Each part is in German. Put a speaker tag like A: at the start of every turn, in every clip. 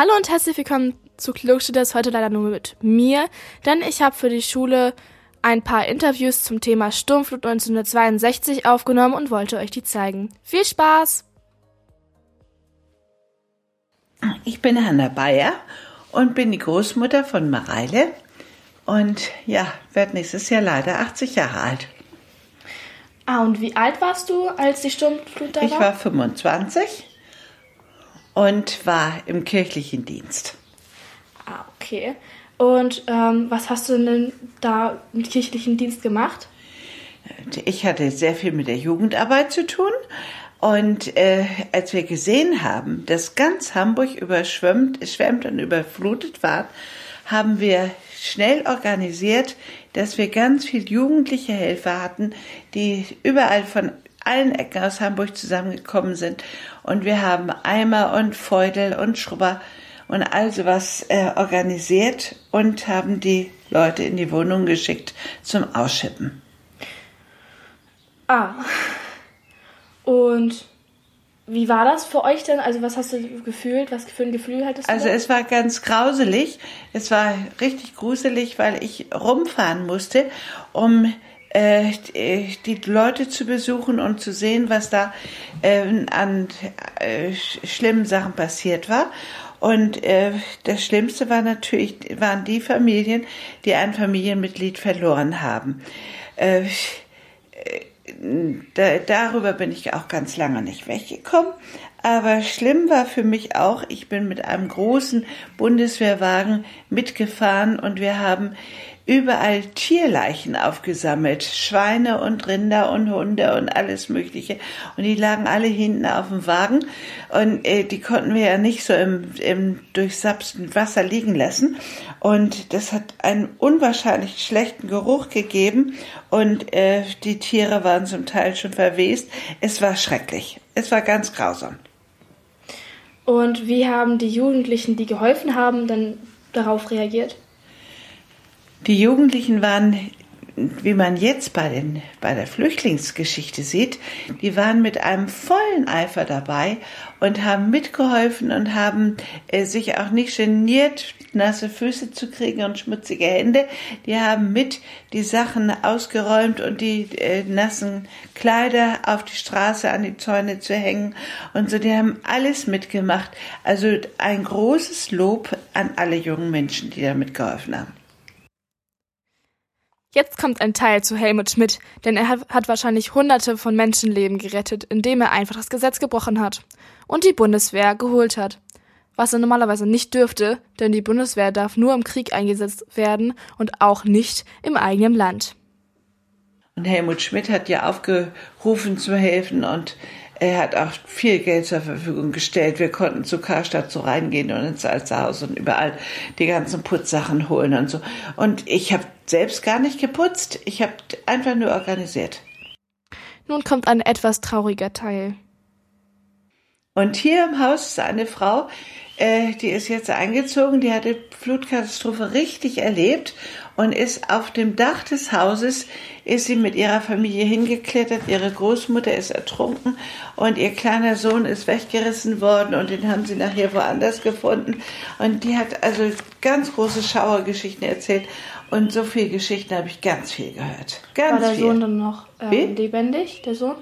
A: Hallo und herzlich willkommen zu Klugstuders, heute leider nur mit mir, denn ich habe für die Schule ein paar Interviews zum Thema Sturmflut 1962 aufgenommen und wollte euch die zeigen. Viel Spaß!
B: Ich bin Hanna Bayer und bin die Großmutter von Mareile und ja, werde nächstes Jahr leider 80 Jahre alt.
A: Ah, und wie alt warst du, als die Sturmflut da war?
B: Ich war 25 und war im kirchlichen Dienst.
A: Ah, okay. Und ähm, was hast du denn da im kirchlichen Dienst gemacht?
B: Ich hatte sehr viel mit der Jugendarbeit zu tun. Und äh, als wir gesehen haben, dass ganz Hamburg überschwemmt schwemmt und überflutet war, haben wir schnell organisiert, dass wir ganz viel jugendliche Helfer hatten, die überall von allen Ecken aus Hamburg zusammengekommen sind. Und wir haben Eimer und Feudel und Schrubber und all sowas äh, organisiert und haben die Leute in die Wohnung geschickt zum Ausschippen.
A: Ah. Und wie war das für euch denn? Also was hast du gefühlt? Was für ein Gefühl hattest du?
B: Also es war ganz grauselig. Es war richtig gruselig, weil ich rumfahren musste, um äh, die Leute zu besuchen und zu sehen, was da äh, an äh, schlimmen Sachen passiert war. Und äh, das Schlimmste war natürlich, waren die Familien, die ein Familienmitglied verloren haben. Da, darüber bin ich auch ganz lange nicht weggekommen. Aber schlimm war für mich auch, ich bin mit einem großen Bundeswehrwagen mitgefahren und wir haben überall Tierleichen aufgesammelt, Schweine und Rinder und Hunde und alles Mögliche. Und die lagen alle hinten auf dem Wagen und äh, die konnten wir ja nicht so im, im durchsapsten Wasser liegen lassen. Und das hat einen unwahrscheinlich schlechten Geruch gegeben und äh, die Tiere waren zum Teil schon verwest. Es war schrecklich. Es war ganz grausam.
A: Und wie haben die Jugendlichen, die geholfen haben, dann darauf reagiert?
B: Die Jugendlichen waren, wie man jetzt bei, den, bei der Flüchtlingsgeschichte sieht, die waren mit einem vollen Eifer dabei und haben mitgeholfen und haben äh, sich auch nicht geniert, nasse Füße zu kriegen und schmutzige Hände. Die haben mit die Sachen ausgeräumt und die äh, nassen Kleider auf die Straße an die Zäune zu hängen und so. Die haben alles mitgemacht. Also ein großes Lob an alle jungen Menschen, die da mitgeholfen haben.
A: Jetzt kommt ein Teil zu Helmut Schmidt, denn er hat wahrscheinlich hunderte von Menschenleben gerettet, indem er einfach das Gesetz gebrochen hat und die Bundeswehr geholt hat. Was er normalerweise nicht dürfte, denn die Bundeswehr darf nur im Krieg eingesetzt werden und auch nicht im eigenen Land.
B: Und Helmut Schmidt hat ja aufgerufen zu helfen und er hat auch viel Geld zur Verfügung gestellt. Wir konnten zu Karstadt so reingehen und ins Alsterhaus und überall die ganzen Putzsachen holen und so. Und ich habe selbst gar nicht geputzt. Ich habe einfach nur organisiert.
A: Nun kommt ein etwas trauriger Teil.
B: Und hier im Haus ist eine Frau, äh, die ist jetzt eingezogen, die hat die Flutkatastrophe richtig erlebt und ist auf dem Dach des Hauses, ist sie mit ihrer Familie hingeklettert, ihre Großmutter ist ertrunken und ihr kleiner Sohn ist weggerissen worden und den haben sie nachher woanders gefunden und die hat also ganz große Schauergeschichten erzählt und so viele Geschichten habe ich ganz viel gehört. Ganz
A: War der
B: viel.
A: Sohn dann noch ähm, lebendig, der Sohn?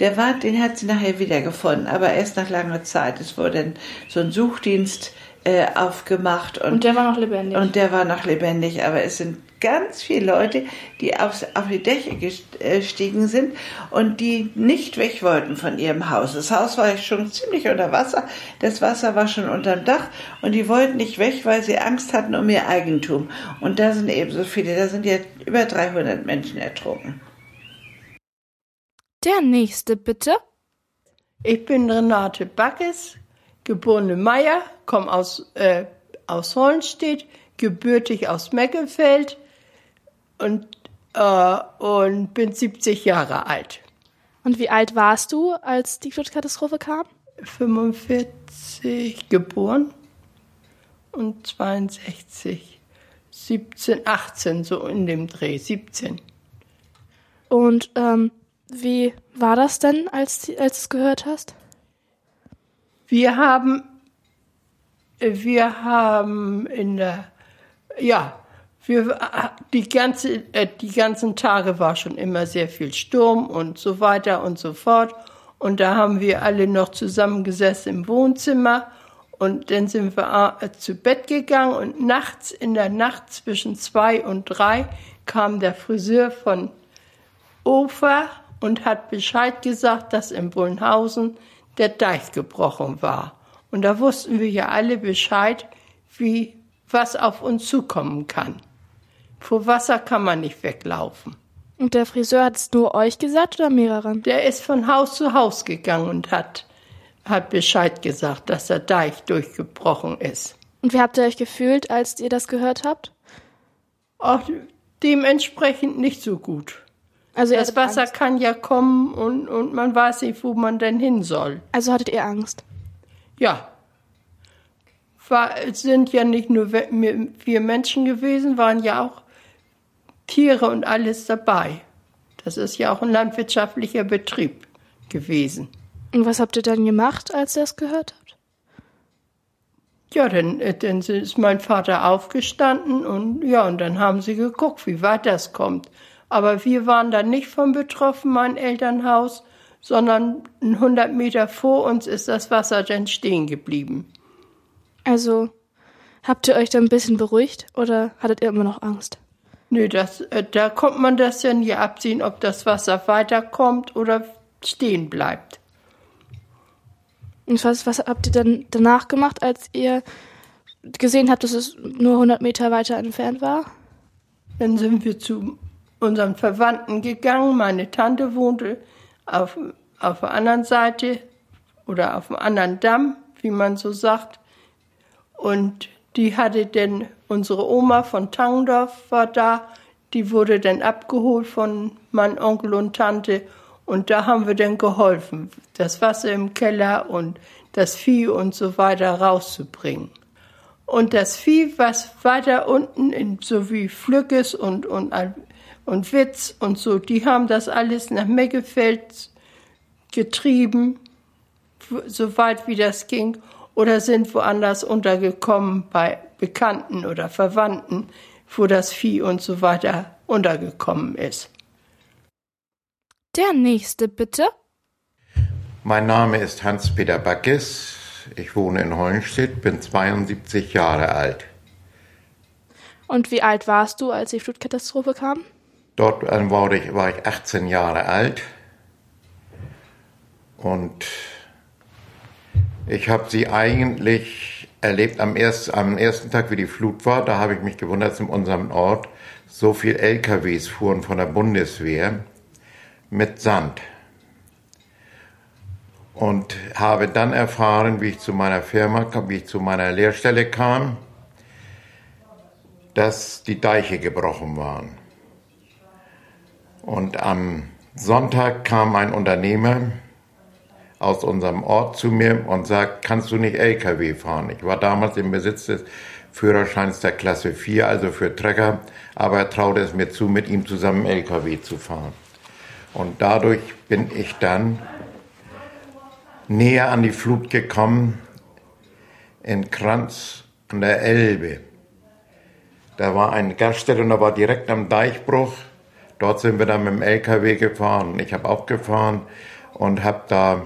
B: Der war, den hat sie nachher wiedergefunden, aber erst nach langer Zeit. Es wurde so ein Suchdienst äh, aufgemacht. Und,
A: und der war noch lebendig.
B: Und der war noch lebendig, aber es sind ganz viele Leute, die aufs, auf die Dächer gestiegen sind und die nicht weg wollten von ihrem Haus. Das Haus war schon ziemlich unter Wasser, das Wasser war schon unterm Dach und die wollten nicht weg, weil sie Angst hatten um ihr Eigentum. Und da sind ebenso viele, da sind jetzt über 300 Menschen ertrunken.
A: Der nächste, bitte.
C: Ich bin Renate Backes, geborene Meier, komme aus, äh, aus Hollenstedt, gebürtig aus Meckefeld und, äh, und bin 70 Jahre alt.
A: Und wie alt warst du, als die Flutkatastrophe kam?
C: 45 geboren und 62, 17, 18, so in dem Dreh, 17.
A: Und ähm, wie war das denn, als, als du es gehört hast?
C: Wir haben wir haben in der, ja, wir, die, ganze, äh, die ganzen Tage war schon immer sehr viel Sturm und so weiter und so fort. Und da haben wir alle noch zusammengesessen im Wohnzimmer. Und dann sind wir äh, zu Bett gegangen und nachts, in der Nacht zwischen zwei und drei, kam der Friseur von Ofer und hat Bescheid gesagt, dass in Bullenhausen der Deich gebrochen war. Und da wussten wir ja alle Bescheid, wie was auf uns zukommen kann. Vor Wasser kann man nicht weglaufen.
A: Und der Friseur hat es nur euch gesagt oder mehreren?
C: Der ist von Haus zu Haus gegangen und hat, hat Bescheid gesagt, dass der Deich durchgebrochen ist.
A: Und wie habt ihr euch gefühlt, als ihr das gehört habt?
C: Auch dementsprechend nicht so gut. Also das Wasser Angst. kann ja kommen und, und man weiß nicht, wo man denn hin soll.
A: Also hattet ihr Angst?
C: Ja. War, es sind ja nicht nur wir Menschen gewesen, waren ja auch Tiere und alles dabei. Das ist ja auch ein landwirtschaftlicher Betrieb gewesen.
A: Und was habt ihr dann gemacht, als ihr es gehört habt?
C: Ja, dann, äh, dann ist mein Vater aufgestanden und ja, und dann haben sie geguckt, wie weit das kommt. Aber wir waren dann nicht von betroffen, mein Elternhaus, sondern 100 Meter vor uns ist das Wasser dann stehen geblieben.
A: Also, habt ihr euch dann ein bisschen beruhigt oder hattet ihr immer noch Angst?
C: Nö, das, äh, da kommt man das ja nie absehen, ob das Wasser weiterkommt oder stehen bleibt.
A: Und was, was habt ihr dann danach gemacht, als ihr gesehen habt, dass es nur 100 Meter weiter entfernt war?
C: Dann sind wir zu unseren Verwandten gegangen. Meine Tante wohnte auf, auf der anderen Seite oder auf dem anderen Damm, wie man so sagt. Und die hatte denn, unsere Oma von Tangendorf war da, die wurde dann abgeholt von meinem Onkel und Tante und da haben wir dann geholfen, das Wasser im Keller und das Vieh und so weiter rauszubringen. Und das Vieh, was weiter unten, in, so wie Flückes und, und, und Witz und so, die haben das alles nach Meggefeld getrieben, so weit wie das ging oder sind woanders untergekommen bei Bekannten oder Verwandten, wo das Vieh und so weiter untergekommen ist.
A: Der nächste bitte.
D: Mein Name ist Hans-Peter Backes. Ich wohne in Hollenstedt, bin 72 Jahre alt.
A: Und wie alt warst du, als die Flutkatastrophe kam?
D: Dort war ich, war ich 18 Jahre alt. Und ich habe sie eigentlich erlebt am, erst, am ersten Tag, wie die Flut war. Da habe ich mich gewundert, dass in unserem Ort so viel LKWs fuhren von der Bundeswehr mit Sand. Und habe dann erfahren, wie ich zu meiner Firma, wie ich zu meiner Lehrstelle kam, dass die Deiche gebrochen waren. Und am Sonntag kam ein Unternehmer aus unserem Ort zu mir und sagt, kannst du nicht LKW fahren? Ich war damals im Besitz des Führerscheins der Klasse 4, also für Trecker, aber er traute es mir zu, mit ihm zusammen LKW zu fahren. Und dadurch bin ich dann näher an die Flut gekommen, in Kranz an der Elbe. Da war eine Gaststätte und da war direkt am Deichbruch. Dort sind wir dann mit dem LKW gefahren. Ich habe auch gefahren und habe da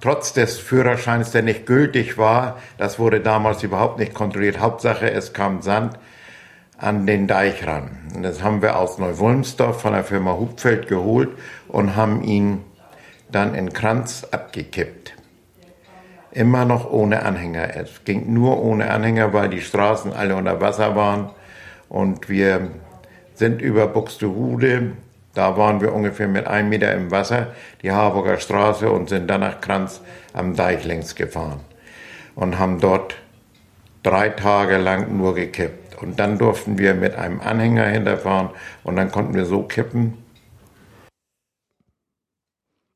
D: trotz des Führerscheins, der nicht gültig war, das wurde damals überhaupt nicht kontrolliert. Hauptsache, es kam Sand an den Deich ran. Und das haben wir aus Neuwolmsdorf von der Firma Hubfeld geholt und haben ihn dann in Kranz abgekippt. Immer noch ohne Anhänger. Es ging nur ohne Anhänger, weil die Straßen alle unter Wasser waren. Und wir sind über Buxtehude da waren wir ungefähr mit einem Meter im Wasser, die Harburger Straße, und sind dann nach Kranz am Deich längs gefahren. Und haben dort drei Tage lang nur gekippt. Und dann durften wir mit einem Anhänger hinterfahren und dann konnten wir so kippen.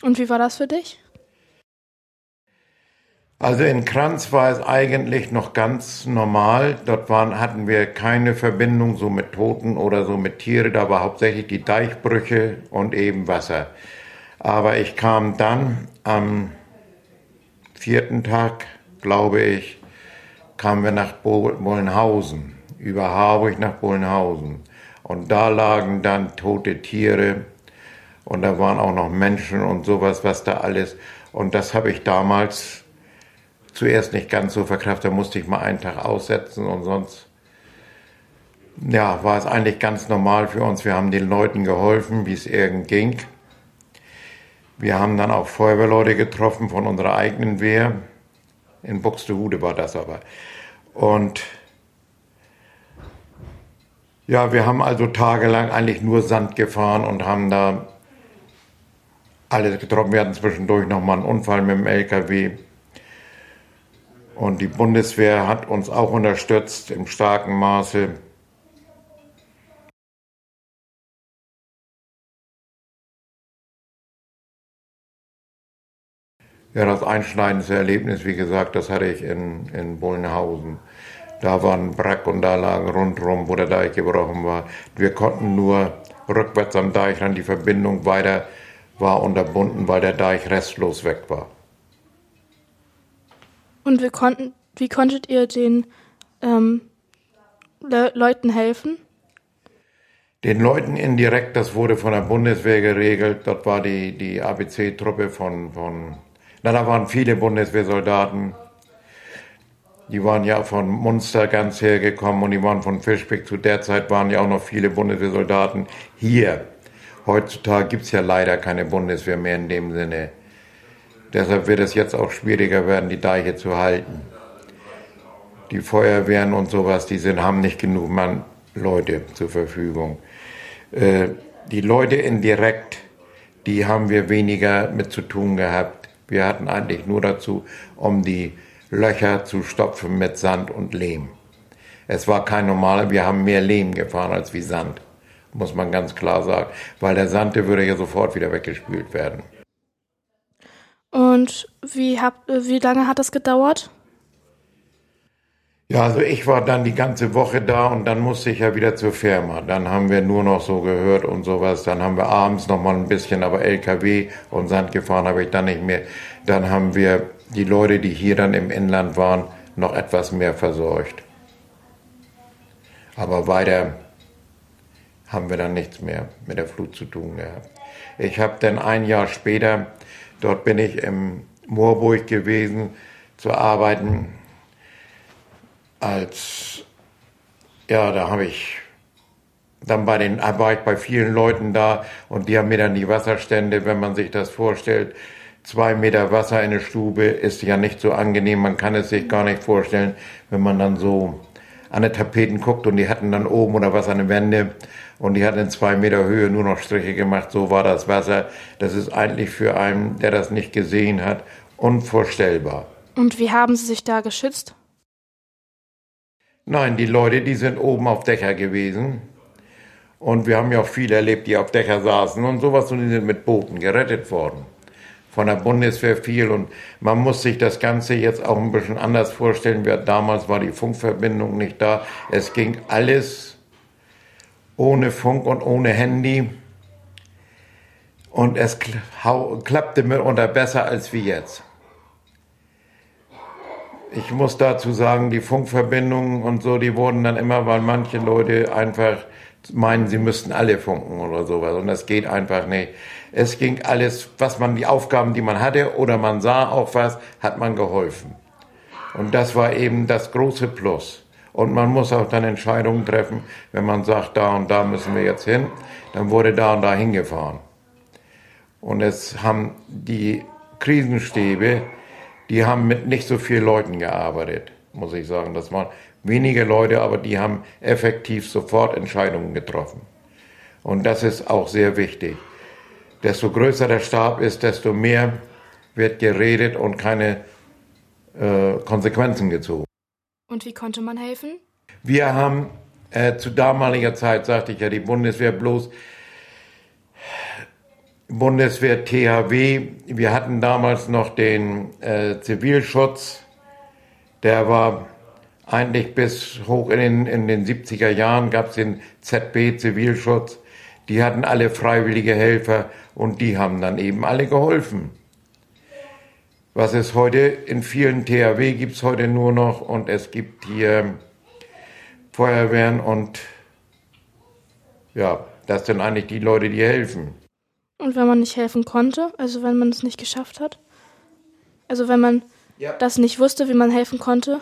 A: Und wie war das für dich?
D: Also in Kranz war es eigentlich noch ganz normal. Dort waren, hatten wir keine Verbindung so mit Toten oder so mit Tiere. Da war hauptsächlich die Deichbrüche und eben Wasser. Aber ich kam dann am vierten Tag, glaube ich, kamen wir nach Bohlenhausen, über Harburg nach Bohlenhausen. Und da lagen dann tote Tiere und da waren auch noch Menschen und sowas, was da alles. Und das habe ich damals zuerst nicht ganz so verkraftet. Da musste ich mal einen Tag aussetzen und sonst ja, war es eigentlich ganz normal für uns. Wir haben den Leuten geholfen, wie es irgend ging. Wir haben dann auch Feuerwehrleute getroffen von unserer eigenen Wehr. In Buxtehude war das aber. Und ja, wir haben also tagelang eigentlich nur Sand gefahren und haben da alles getroffen. Wir hatten zwischendurch nochmal einen Unfall mit dem LKW. Und die Bundeswehr hat uns auch unterstützt im starken Maße. Ja, das einschneidendste Erlebnis, wie gesagt, das hatte ich in, in Bullenhausen. Da war ein Brack und da lagen rundherum, wo der Deich gebrochen war. Wir konnten nur rückwärts am Deich ran, die Verbindung weiter war unterbunden, weil der Deich restlos weg war.
A: Und wir konnten, wie konntet ihr den ähm, Le Leuten helfen?
D: Den Leuten indirekt, das wurde von der Bundeswehr geregelt. Dort war die, die ABC-Truppe von, von na, da waren viele Bundeswehrsoldaten. Die waren ja von Munster ganz hergekommen und die waren von Fischbeck. Zu der Zeit waren ja auch noch viele Bundeswehrsoldaten hier. Heutzutage gibt es ja leider keine Bundeswehr mehr in dem Sinne. Deshalb wird es jetzt auch schwieriger werden, die Deiche zu halten. Die Feuerwehren und sowas, die sind, haben nicht genug Mann, Leute zur Verfügung. Äh, die Leute indirekt, die haben wir weniger mit zu tun gehabt. Wir hatten eigentlich nur dazu, um die Löcher zu stopfen mit Sand und Lehm. Es war kein normaler, wir haben mehr Lehm gefahren als wie Sand, muss man ganz klar sagen, weil der Sand, der würde ja sofort wieder weggespült werden.
A: Und wie, hab, wie lange hat das gedauert?
D: Ja, also ich war dann die ganze Woche da und dann musste ich ja wieder zur Firma. Dann haben wir nur noch so gehört und sowas. Dann haben wir abends noch mal ein bisschen, aber LKW und Sand gefahren habe ich dann nicht mehr. Dann haben wir die Leute, die hier dann im Inland waren, noch etwas mehr versorgt. Aber weiter haben wir dann nichts mehr mit der Flut zu tun gehabt. Ich habe dann ein Jahr später, dort bin ich im Moorburg gewesen, zu arbeiten. Als, ja, da habe ich dann bei den, war ich bei vielen Leuten da und die haben mir dann die Wasserstände, wenn man sich das vorstellt, zwei Meter Wasser in der Stube ist ja nicht so angenehm, man kann es sich gar nicht vorstellen, wenn man dann so an die Tapeten guckt und die hatten dann oben oder was an den Wände und die hatten in zwei Meter Höhe nur noch Striche gemacht, so war das Wasser. Das ist eigentlich für einen, der das nicht gesehen hat, unvorstellbar.
A: Und wie haben Sie sich da geschützt?
D: Nein, die Leute, die sind oben auf Dächer gewesen. Und wir haben ja auch viele erlebt, die auf Dächer saßen und sowas und die sind mit Booten gerettet worden. Von der Bundeswehr viel und man muss sich das Ganze jetzt auch ein bisschen anders vorstellen. Damals war die Funkverbindung nicht da. Es ging alles ohne Funk und ohne Handy. Und es klappte mitunter besser als wie jetzt. Ich muss dazu sagen, die Funkverbindungen und so, die wurden dann immer, weil manche Leute einfach meinen, sie müssten alle funken oder sowas. Und das geht einfach nicht. Es ging alles, was man, die Aufgaben, die man hatte, oder man sah auch was, hat man geholfen. Und das war eben das große Plus. Und man muss auch dann Entscheidungen treffen, wenn man sagt, da und da müssen wir jetzt hin, dann wurde da und da hingefahren. Und es haben die Krisenstäbe, die haben mit nicht so vielen Leuten gearbeitet, muss ich sagen. Das waren wenige Leute, aber die haben effektiv sofort Entscheidungen getroffen. Und das ist auch sehr wichtig. Desto größer der Stab ist, desto mehr wird geredet und keine äh, Konsequenzen gezogen.
A: Und wie konnte man helfen?
D: Wir haben äh, zu damaliger Zeit, sagte ich ja, die Bundeswehr bloß Bundeswehr THW. Wir hatten damals noch den äh, Zivilschutz. Der war eigentlich bis hoch in den, in den 70er Jahren gab es den ZB Zivilschutz. Die hatten alle freiwillige Helfer und die haben dann eben alle geholfen. Was es heute in vielen THW gibt es heute nur noch und es gibt hier Feuerwehren und ja, das sind eigentlich die Leute, die helfen.
A: Und wenn man nicht helfen konnte, also wenn man es nicht geschafft hat? Also wenn man ja. das nicht wusste, wie man helfen konnte?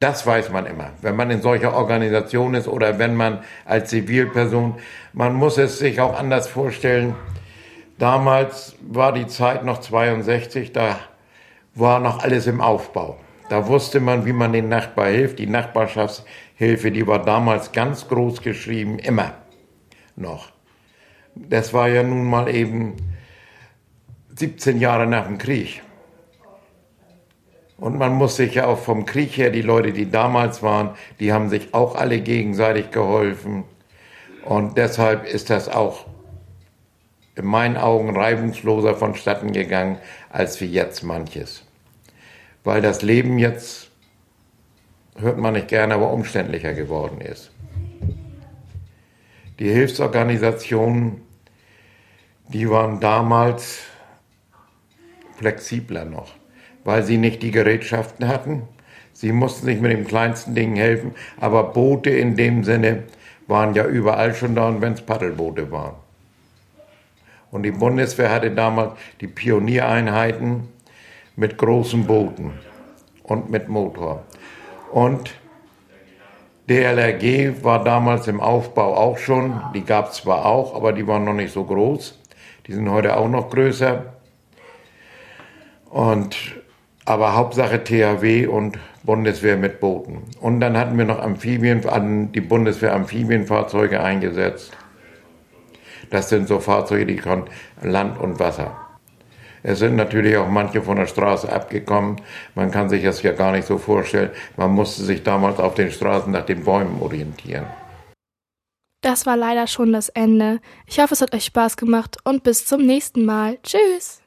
D: Das weiß man immer, wenn man in solcher Organisation ist oder wenn man als Zivilperson, man muss es sich auch anders vorstellen. Damals war die Zeit noch 62, da war noch alles im Aufbau. Da wusste man, wie man den Nachbar hilft. Die Nachbarschaftshilfe, die war damals ganz groß geschrieben, immer noch. Das war ja nun mal eben 17 Jahre nach dem Krieg. Und man muss sich ja auch vom Krieg her, die Leute, die damals waren, die haben sich auch alle gegenseitig geholfen. Und deshalb ist das auch in meinen Augen reibungsloser vonstatten gegangen, als wie jetzt manches. Weil das Leben jetzt, hört man nicht gerne, aber umständlicher geworden ist. Die Hilfsorganisationen, die waren damals flexibler noch weil sie nicht die Gerätschaften hatten. Sie mussten sich mit den kleinsten Dingen helfen, aber Boote in dem Sinne waren ja überall schon da und wenn es Paddelboote waren. Und die Bundeswehr hatte damals die Pioniereinheiten mit großen Booten und mit Motor. Und DLRG war damals im Aufbau auch schon, die gab es zwar auch, aber die waren noch nicht so groß. Die sind heute auch noch größer. Und aber Hauptsache THW und Bundeswehr mit Booten. Und dann hatten wir noch Amphibien, an die Bundeswehr Amphibienfahrzeuge eingesetzt. Das sind so Fahrzeuge, die können Land und Wasser. Es sind natürlich auch manche von der Straße abgekommen. Man kann sich das ja gar nicht so vorstellen. Man musste sich damals auf den Straßen nach den Bäumen orientieren.
A: Das war leider schon das Ende. Ich hoffe, es hat euch Spaß gemacht und bis zum nächsten Mal. Tschüss!